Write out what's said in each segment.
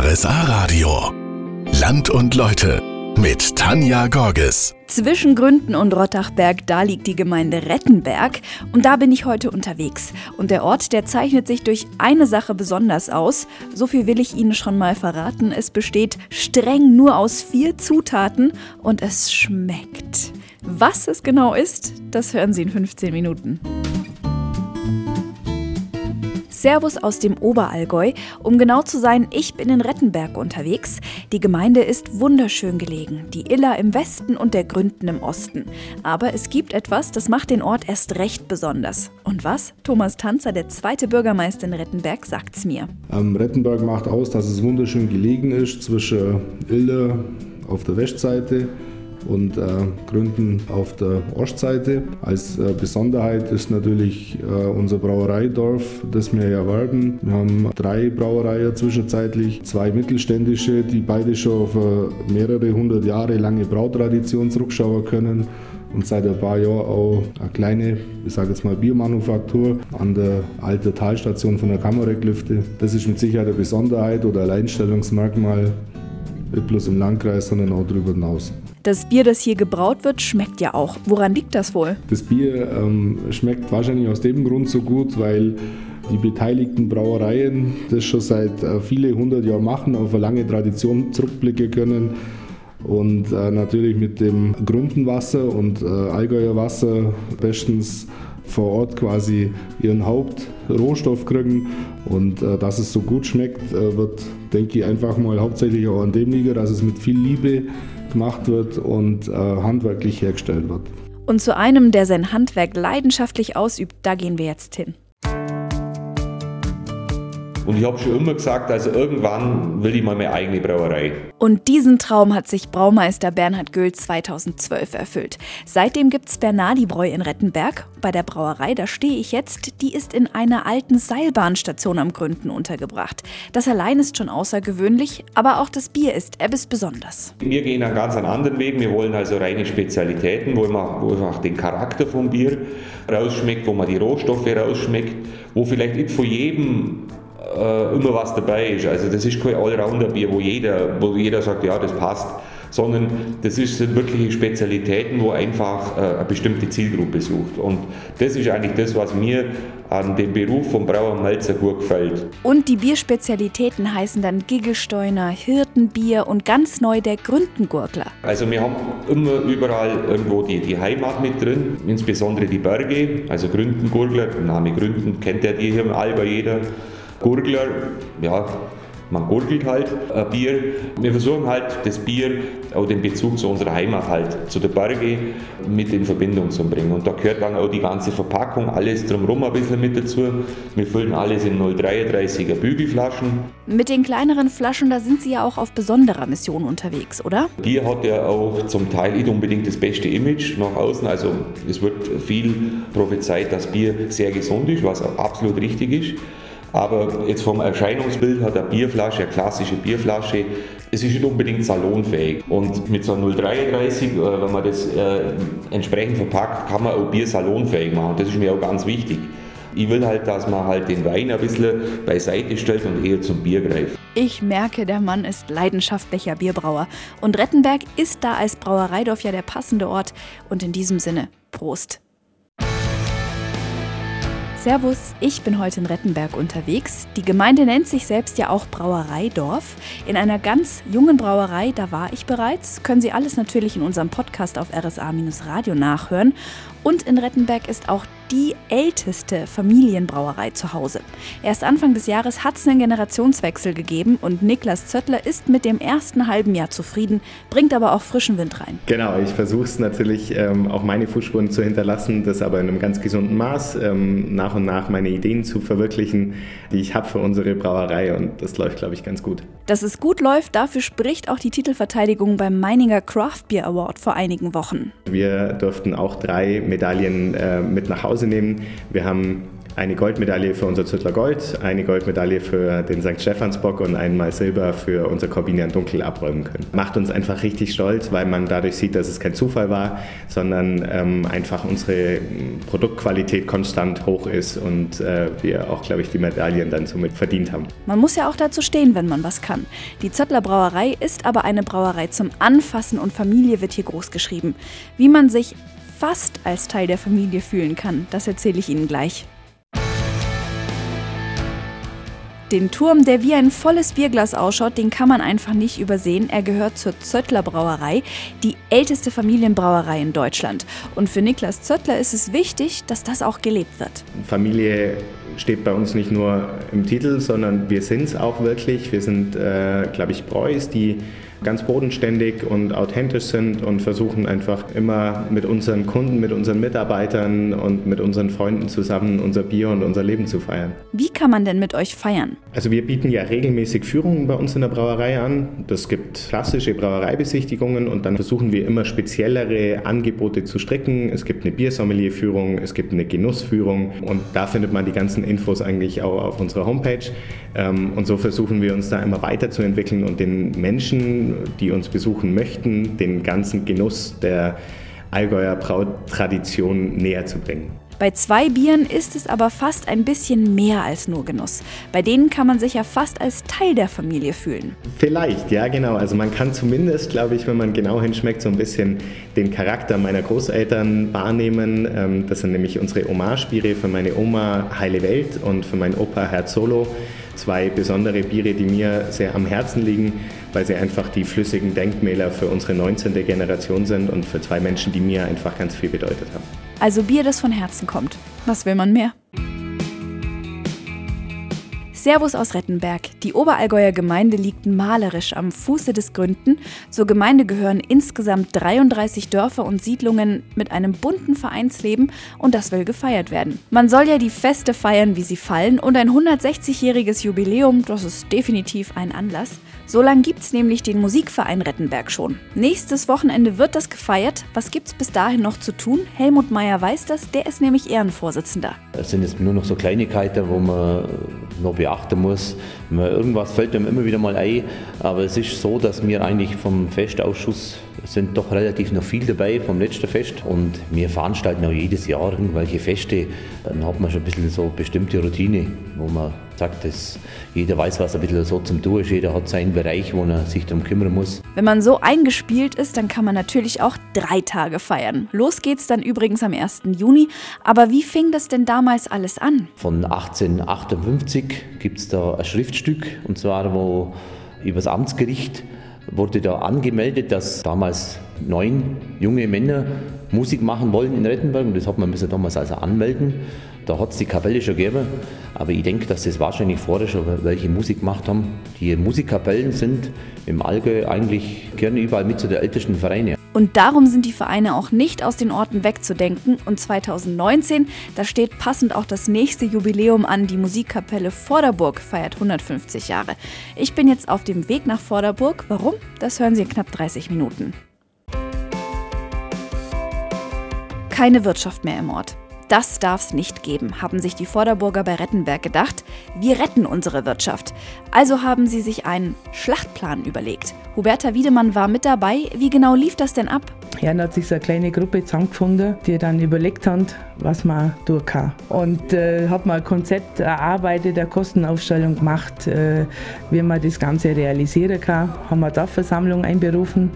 RSA Radio. Land und Leute mit Tanja Gorges. Zwischen Gründen und Rottachberg, da liegt die Gemeinde Rettenberg. Und da bin ich heute unterwegs. Und der Ort, der zeichnet sich durch eine Sache besonders aus. So viel will ich Ihnen schon mal verraten. Es besteht streng nur aus vier Zutaten und es schmeckt. Was es genau ist, das hören Sie in 15 Minuten. Servus aus dem Oberallgäu. Um genau zu sein, ich bin in Rettenberg unterwegs. Die Gemeinde ist wunderschön gelegen. Die Iller im Westen und der Gründen im Osten. Aber es gibt etwas, das macht den Ort erst recht besonders. Und was? Thomas Tanzer, der zweite Bürgermeister in Rettenberg, sagt's mir. Ähm, Rettenberg macht aus, dass es wunderschön gelegen ist zwischen Iller auf der Westseite und äh, Gründen auf der Ostseite. Als äh, Besonderheit ist natürlich äh, unser Brauereidorf, das wir erwarten. Wir haben drei Brauereien zwischenzeitlich, zwei mittelständische, die beide schon auf mehrere hundert Jahre lange Brautradition zurückschauen können und seit ein paar Jahren auch eine kleine, ich sage jetzt mal Biermanufaktur an der alten Talstation von der Kammerrecklüfte. Das ist mit Sicherheit eine Besonderheit oder Alleinstellungsmerkmal, nicht bloß im Landkreis, sondern auch darüber hinaus. Das Bier, das hier gebraut wird, schmeckt ja auch. Woran liegt das wohl? Das Bier ähm, schmeckt wahrscheinlich aus dem Grund so gut, weil die beteiligten Brauereien das schon seit äh, viele hundert Jahren machen, auf eine lange Tradition zurückblicken können und äh, natürlich mit dem Grundenwasser und äh, Allgäuer bestens vor Ort quasi ihren Hauptrohstoff kriegen. Und äh, dass es so gut schmeckt, äh, wird, denke ich, einfach mal hauptsächlich auch an dem liegen, dass es mit viel Liebe gemacht wird und äh, handwerklich hergestellt wird. Und zu einem, der sein Handwerk leidenschaftlich ausübt, da gehen wir jetzt hin. Und ich habe schon immer gesagt, also irgendwann will ich mal meine eigene Brauerei. Und diesen Traum hat sich Braumeister Bernhard Göhl 2012 erfüllt. Seitdem gibt es Bernardi-Bräu in Rettenberg. Bei der Brauerei, da stehe ich jetzt, die ist in einer alten Seilbahnstation am Gründen untergebracht. Das allein ist schon außergewöhnlich, aber auch das Bier ist etwas besonders. Wir gehen einen ganz anderen Weg. Wir wollen also reine Spezialitäten, wo man, wo man auch den Charakter vom Bier rausschmeckt, wo man die Rohstoffe rausschmeckt, wo vielleicht nicht von jedem äh, immer was dabei ist. Also das ist kein Allrounder-Bier, wo jeder, wo jeder sagt, ja, das passt, sondern das sind wirkliche Spezialitäten, wo einfach äh, eine bestimmte Zielgruppe sucht. Und das ist eigentlich das, was mir an dem Beruf vom Brauer Malzer gut gefällt. Und die Bierspezialitäten heißen dann Giggelsteuner, Hirtenbier und ganz neu der Gründengurgler. Also wir haben immer überall irgendwo die, die Heimat mit drin, insbesondere die Berge, also Gründengurgler, der Name Gründen kennt ja die hier im Alba jeder. Gurgler, ja, man gurgelt halt ein Bier. Wir versuchen halt das Bier, auch den Bezug zu unserer Heimat halt, zu der Berge mit in Verbindung zu bringen. Und da gehört dann auch die ganze Verpackung, alles drumherum ein bisschen mit dazu. Wir füllen alles in 0,33er Bügelflaschen. Mit den kleineren Flaschen, da sind Sie ja auch auf besonderer Mission unterwegs, oder? Bier hat ja auch zum Teil nicht unbedingt das beste Image nach außen. Also es wird viel prophezeit, dass Bier sehr gesund ist, was auch absolut richtig ist. Aber jetzt vom Erscheinungsbild hat eine Bierflasche, eine klassische Bierflasche, es ist nicht unbedingt salonfähig. Und mit so einem 033, äh, wenn man das äh, entsprechend verpackt, kann man auch Bier salonfähig machen. Das ist mir auch ganz wichtig. Ich will halt, dass man halt den Wein ein bisschen beiseite stellt und eher zum Bier greift. Ich merke, der Mann ist leidenschaftlicher Bierbrauer. Und Rettenberg ist da als Brauereidorf ja der passende Ort. Und in diesem Sinne, Prost! Servus, ich bin heute in Rettenberg unterwegs. Die Gemeinde nennt sich selbst ja auch Brauereidorf. In einer ganz jungen Brauerei, da war ich bereits. Können Sie alles natürlich in unserem Podcast auf RSA-Radio nachhören. Und in Rettenberg ist auch die älteste Familienbrauerei zu Hause. Erst Anfang des Jahres hat es einen Generationswechsel gegeben und Niklas Zöttler ist mit dem ersten halben Jahr zufrieden, bringt aber auch frischen Wind rein. Genau, ich versuche es natürlich ähm, auch meine Fußspuren zu hinterlassen, das aber in einem ganz gesunden Maß, ähm, nach und nach meine Ideen zu verwirklichen, die ich habe für unsere Brauerei und das läuft, glaube ich, ganz gut. Dass es gut läuft, dafür spricht auch die Titelverteidigung beim Meininger Craft Beer Award vor einigen Wochen. Wir durften auch drei Medaillen äh, mit nach Hause nehmen. Wir haben eine Goldmedaille für unser Züttler Gold, eine Goldmedaille für den St. Stephansbock und einmal Silber für unser Corbinian Dunkel abräumen können. Macht uns einfach richtig stolz, weil man dadurch sieht, dass es kein Zufall war, sondern ähm, einfach unsere Produktqualität konstant hoch ist und äh, wir auch, glaube ich, die Medaillen dann somit verdient haben. Man muss ja auch dazu stehen, wenn man was kann. Die Zöttler Brauerei ist aber eine Brauerei zum Anfassen und Familie wird hier groß geschrieben. Wie man sich fast als Teil der Familie fühlen kann, das erzähle ich Ihnen gleich. Den Turm, der wie ein volles Bierglas ausschaut, den kann man einfach nicht übersehen. Er gehört zur Zöttler Brauerei, die älteste Familienbrauerei in Deutschland. Und für Niklas Zöttler ist es wichtig, dass das auch gelebt wird. Familie steht bei uns nicht nur im Titel, sondern wir sind es auch wirklich. Wir sind, äh, glaube ich, Breus, die ganz bodenständig und authentisch sind und versuchen einfach immer mit unseren Kunden, mit unseren Mitarbeitern und mit unseren Freunden zusammen unser Bier und unser Leben zu feiern. Wie kann man denn mit euch feiern? Also wir bieten ja regelmäßig Führungen bei uns in der Brauerei an. Das gibt klassische Brauereibesichtigungen und dann versuchen wir immer speziellere Angebote zu stricken. Es gibt eine Biersommelier-Führung, es gibt eine Genussführung und da findet man die ganzen Infos eigentlich auch auf unserer Homepage. Ähm, und so versuchen wir uns da immer weiterzuentwickeln und den Menschen die uns besuchen möchten, den ganzen Genuss der Allgäuer Brautradition näher zu bringen. Bei zwei Bieren ist es aber fast ein bisschen mehr als nur Genuss. Bei denen kann man sich ja fast als Teil der Familie fühlen. Vielleicht, ja genau. Also man kann zumindest, glaube ich, wenn man genau hinschmeckt, so ein bisschen den Charakter meiner Großeltern wahrnehmen. Ähm, das sind nämlich unsere Hommage-Biere für meine Oma Heile Welt und für meinen Opa Herz Solo zwei besondere Biere, die mir sehr am Herzen liegen, weil sie einfach die flüssigen Denkmäler für unsere 19. Generation sind und für zwei Menschen, die mir einfach ganz viel bedeutet haben. Also Bier, das von Herzen kommt. Was will man mehr? Servus aus Rettenberg. Die Oberallgäuer Gemeinde liegt malerisch am Fuße des Gründen. Zur Gemeinde gehören insgesamt 33 Dörfer und Siedlungen mit einem bunten Vereinsleben und das will gefeiert werden. Man soll ja die Feste feiern, wie sie fallen und ein 160-jähriges Jubiläum, das ist definitiv ein Anlass. So lange gibt es nämlich den Musikverein Rettenberg schon. Nächstes Wochenende wird das gefeiert. Was gibt es bis dahin noch zu tun? Helmut Meyer weiß das, der ist nämlich Ehrenvorsitzender. Es sind jetzt nur noch so Kleinigkeiten, wo man noch beachten muss. Irgendwas fällt einem immer wieder mal ein, aber es ist so, dass wir eigentlich vom Festausschuss sind doch relativ noch viel dabei vom letzten Fest und wir veranstalten auch jedes Jahr irgendwelche Feste. Dann hat man schon ein bisschen so bestimmte Routine, wo man sagt, dass jeder weiß, was ein bisschen so zum Tun ist. Jeder hat seinen Bereich, wo er sich darum kümmern muss. Wenn man so eingespielt ist, dann kann man natürlich auch drei Tage feiern. Los geht's dann übrigens am 1. Juni. Aber wie fing das denn damals alles an? Von 1858 gibt es da ein Schriftstück, und zwar wo über das Amtsgericht wurde da angemeldet, dass damals neun junge Männer Musik machen wollen in Rettenberg und das hat man müssen damals also anmelden. Da hat es die Kapelle schon gegeben, aber ich denke, dass das wahrscheinlich vorher schon welche Musik gemacht haben. Die Musikkapellen sind im Allgäu eigentlich gerne überall mit zu den ältesten Vereinen. Und darum sind die Vereine auch nicht aus den Orten wegzudenken. Und 2019, da steht passend auch das nächste Jubiläum an. Die Musikkapelle Vorderburg feiert 150 Jahre. Ich bin jetzt auf dem Weg nach Vorderburg. Warum? Das hören Sie in knapp 30 Minuten. Keine Wirtschaft mehr im Ort. Das darf es nicht geben, haben sich die Vorderburger bei Rettenberg gedacht. Wir retten unsere Wirtschaft. Also haben sie sich einen Schlachtplan überlegt. Huberta Wiedemann war mit dabei. Wie genau lief das denn ab? Ja, dann hat sich so eine kleine Gruppe zusammengefunden, die dann überlegt haben, was man tun kann. Und äh, hat mal ein Konzept erarbeitet, eine Kostenaufstellung gemacht, äh, wie man das Ganze realisieren kann. Haben wir da Versammlung einberufen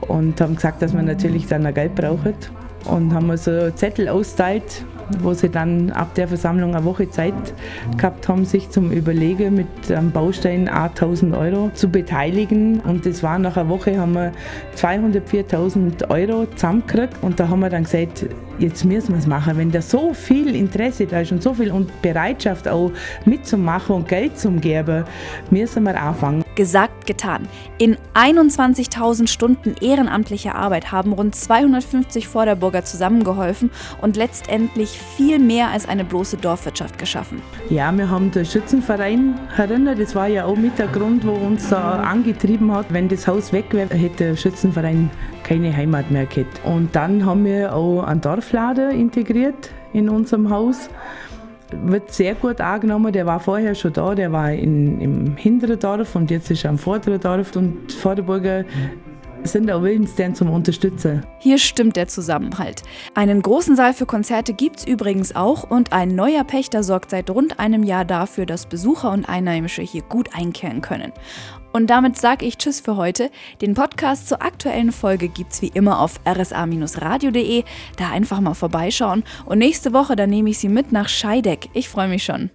und haben gesagt, dass man natürlich dann Geld braucht und haben so Zettel austeilt, wo sie dann ab der Versammlung eine Woche Zeit gehabt haben, sich zum Überlegen mit einem Baustein 1000 Euro zu beteiligen. Und das war nach einer Woche, haben wir 204.000 Euro zusammengekriegt und da haben wir dann gesagt, jetzt müssen wir es machen. Wenn da so viel Interesse da ist und so viel Bereitschaft auch mitzumachen und Geld zu geben, müssen wir anfangen. Gesagt, getan. In 21.000 Stunden ehrenamtlicher Arbeit haben rund 250 Vorderburger zusammengeholfen und letztendlich viel mehr als eine bloße Dorfwirtschaft geschaffen. Ja, wir haben den Schützenverein erinnert. Das war ja auch mit der Grund, wo uns da angetrieben hat. Wenn das Haus weg wäre, hätte der Schützenverein keine Heimat mehr gehabt. Und dann haben wir auch einen Dorflader integriert in unserem Haus. wird sehr gut angenommen. Der war vorher schon da, der war in, im hinteren Dorf und jetzt ist er am vorderen Dorf. Und Vorderburger sind auch willens, den zum Unterstützen. Hier stimmt der Zusammenhalt. Einen großen Saal für Konzerte gibt es übrigens auch und ein neuer Pächter sorgt seit rund einem Jahr dafür, dass Besucher und Einheimische hier gut einkehren können. Und damit sage ich Tschüss für heute. Den Podcast zur aktuellen Folge gibt es wie immer auf rsa-radio.de. Da einfach mal vorbeischauen. Und nächste Woche, dann nehme ich Sie mit nach Scheideck. Ich freue mich schon.